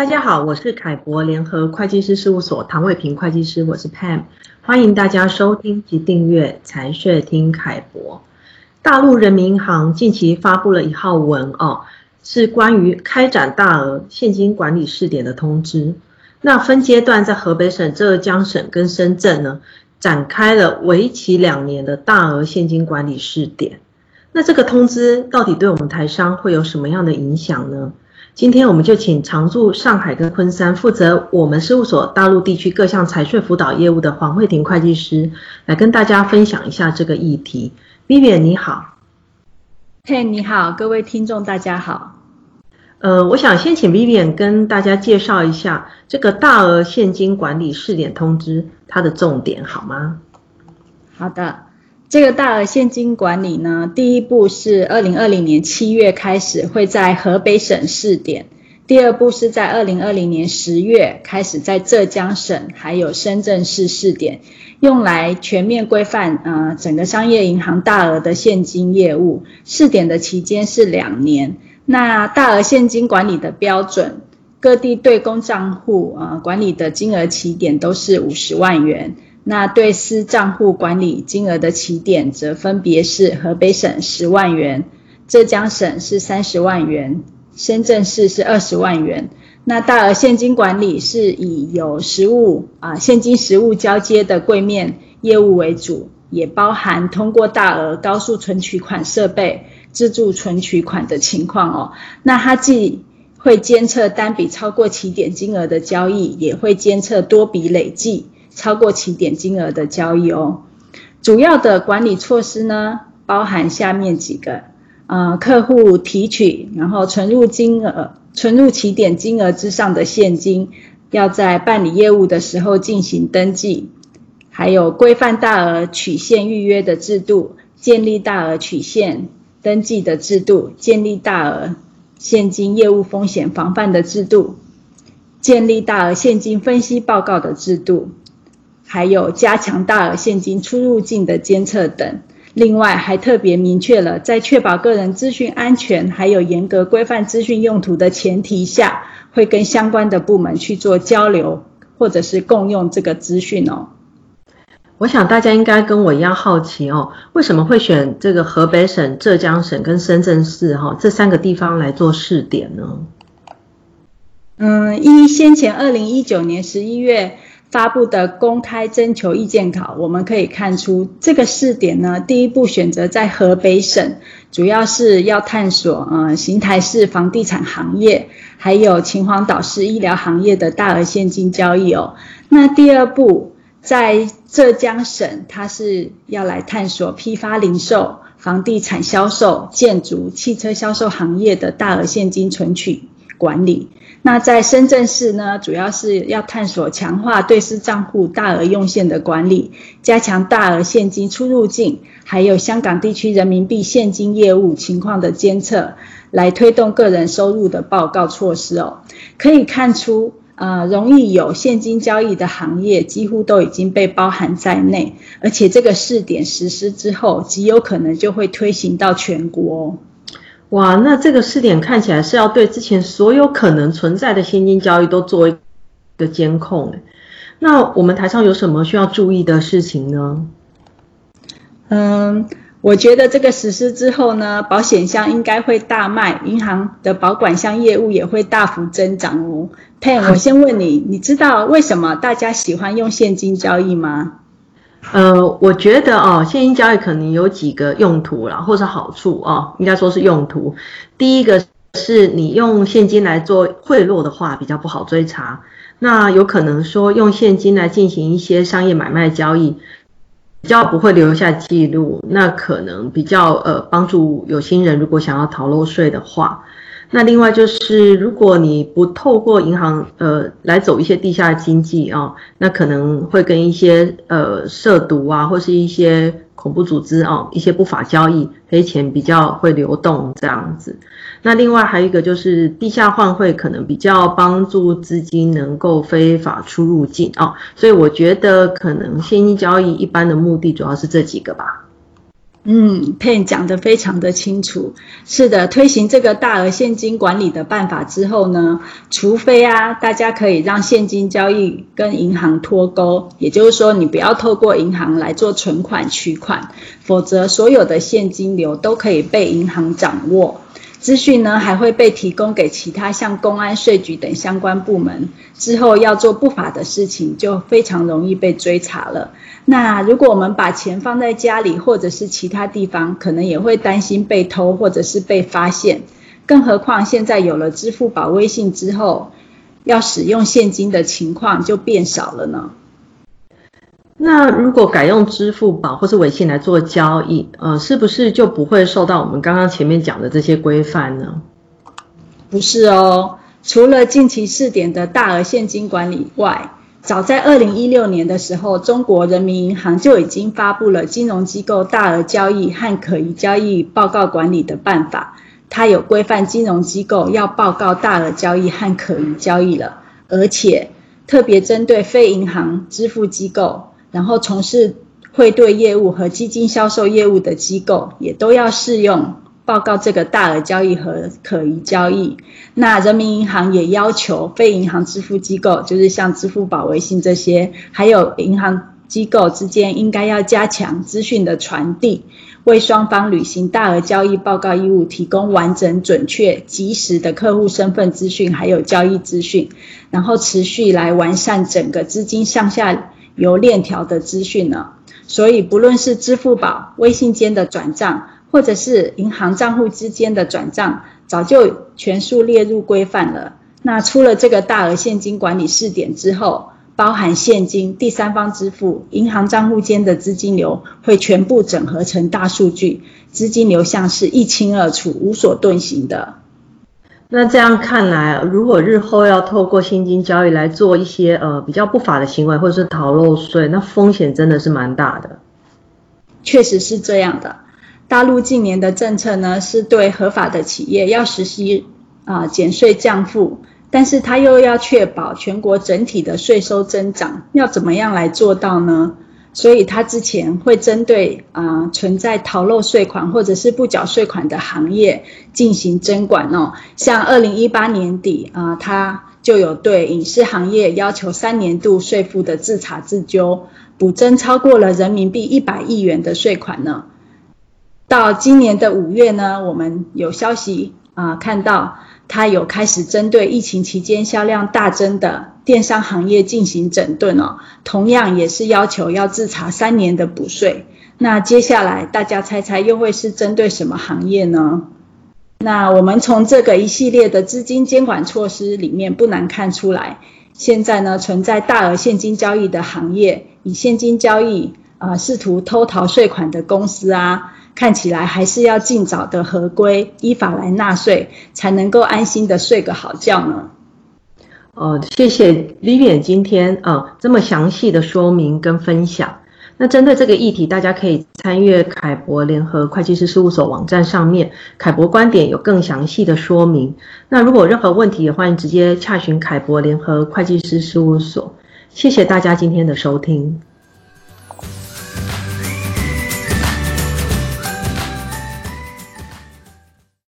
大家好，我是凯博联合会计师事务所唐伟平会计师，我是 Pam，欢迎大家收听及订阅财税听凯博。大陆人民银行近期发布了一号文哦，是关于开展大额现金管理试点的通知。那分阶段在河北省、浙江省跟深圳呢，展开了为期两年的大额现金管理试点。那这个通知到底对我们台商会有什么样的影响呢？今天我们就请常驻上海跟昆山，负责我们事务所大陆地区各项财税辅导业务的黄慧婷会计师，来跟大家分享一下这个议题。Vivian 你好，嘿、hey, 你好，各位听众大家好。呃，我想先请 Vivian 跟大家介绍一下这个大额现金管理试点通知它的重点好吗？好的。这个大额现金管理呢，第一步是二零二零年七月开始会在河北省试点，第二步是在二零二零年十月开始在浙江省还有深圳市试点，用来全面规范呃整个商业银行大额的现金业务。试点的期间是两年。那大额现金管理的标准，各地对公账户呃管理的金额起点都是五十万元。那对私账户管理金额的起点则分别是河北省十万元，浙江省是三十万元，深圳市是二十万元。那大额现金管理是以有实物啊现金实物交接的柜面业务为主，也包含通过大额高速存取款设备自助存取款的情况哦。那它既会监测单笔超过起点金额的交易，也会监测多笔累计。超过起点金额的交易哦，主要的管理措施呢，包含下面几个，呃，客户提取然后存入金额，存入起点金额之上的现金，要在办理业务的时候进行登记，还有规范大额取现预约的制度，建立大额取现登记的制度，建立大额现金业务风险防范的制度，建立大额现金分析报告的制度。还有加强大额现金出入境的监测等，另外还特别明确了，在确保个人资讯安全，还有严格规范资讯用途的前提下，会跟相关的部门去做交流，或者是共用这个资讯哦。我想大家应该跟我一样好奇哦，为什么会选这个河北省、浙江省跟深圳市哈这三个地方来做试点呢？嗯，依先前二零一九年十一月。发布的公开征求意见稿，我们可以看出，这个试点呢，第一步选择在河北省，主要是要探索呃邢台市房地产行业，还有秦皇岛市医疗行业的大额现金交易哦。那第二步在浙江省，它是要来探索批发零售、房地产销售、建筑、汽车销售行业的大额现金存取管理。那在深圳市呢，主要是要探索强化对私账户大额用现的管理，加强大额现金出入境，还有香港地区人民币现金业务情况的监测，来推动个人收入的报告措施哦。可以看出，呃，容易有现金交易的行业几乎都已经被包含在内，而且这个试点实施之后，极有可能就会推行到全国。哇，那这个试点看起来是要对之前所有可能存在的现金交易都做一个监控。那我们台上有什么需要注意的事情呢？嗯，我觉得这个实施之后呢，保险箱应该会大卖，银行的保管箱业务也会大幅增长哦。Pen，我先问你，你知道为什么大家喜欢用现金交易吗？呃，我觉得哦，现金交易可能有几个用途啦，或是好处哦，应该说是用途。第一个是你用现金来做贿赂的话，比较不好追查。那有可能说用现金来进行一些商业买卖交易，比较不会留下记录，那可能比较呃帮助有心人如果想要逃漏税的话。那另外就是，如果你不透过银行呃来走一些地下经济啊，那可能会跟一些呃涉毒啊，或是一些恐怖组织啊，一些不法交易，黑钱比较会流动这样子。那另外还有一个就是地下换汇，可能比较帮助资金能够非法出入境啊，所以我觉得可能现金交易一般的目的主要是这几个吧。嗯，Pen 讲得非常的清楚。是的，推行这个大额现金管理的办法之后呢，除非啊，大家可以让现金交易跟银行脱钩，也就是说，你不要透过银行来做存款取款，否则所有的现金流都可以被银行掌握。资讯呢，还会被提供给其他像公安、税局等相关部门，之后要做不法的事情，就非常容易被追查了。那如果我们把钱放在家里或者是其他地方，可能也会担心被偷或者是被发现。更何况现在有了支付宝微信之后，要使用现金的情况就变少了呢。那如果改用支付宝或是微信来做交易，呃，是不是就不会受到我们刚刚前面讲的这些规范呢？不是哦，除了近期试点的大额现金管理外，早在二零一六年的时候，中国人民银行就已经发布了金融机构大额交易和可疑交易报告管理的办法，它有规范金融机构要报告大额交易和可疑交易了，而且特别针对非银行支付机构。然后从事汇兑业务和基金销售业务的机构也都要适用报告这个大额交易和可疑交易。那人民银行也要求非银行支付机构，就是像支付宝、微信这些，还有银行机构之间应该要加强资讯的传递，为双方履行大额交易报告义务提供完整、准确、及时的客户身份资讯，还有交易资讯，然后持续来完善整个资金向下。有链条的资讯呢，所以不论是支付宝、微信间的转账，或者是银行账户之间的转账，早就全数列入规范了。那出了这个大额现金管理试点之后，包含现金、第三方支付、银行账户间的资金流，会全部整合成大数据，资金流向是一清二楚、无所遁形的。那这样看来，如果日后要透过现金交易来做一些呃比较不法的行为，或者是逃漏税，那风险真的是蛮大的。确实是这样的。大陆近年的政策呢，是对合法的企业要实施啊减税降负，但是它又要确保全国整体的税收增长，要怎么样来做到呢？所以，他之前会针对啊、存在逃漏税款或者是不缴税款的行业进行征管哦。像二零一八年底啊，他、就有对影视行业要求三年度税负的自查自纠，补征超过了人民币一百亿元的税款呢。到今年的五月呢，我们有消息啊、看到。他有开始针对疫情期间销量大增的电商行业进行整顿哦，同样也是要求要自查三年的补税。那接下来大家猜猜又会是针对什么行业呢？那我们从这个一系列的资金监管措施里面不难看出来，现在呢存在大额现金交易的行业，以现金交易啊试图偷逃税款的公司啊。看起来还是要尽早的合规，依法来纳税，才能够安心的睡个好觉呢。哦，谢谢 Vivian 今天啊、呃、这么详细的说明跟分享。那针对这个议题，大家可以参阅凯博联合会计师事务所网站上面，凯博观点有更详细的说明。那如果有任何问题，也欢迎直接洽询凯博联合会计师事务所。谢谢大家今天的收听。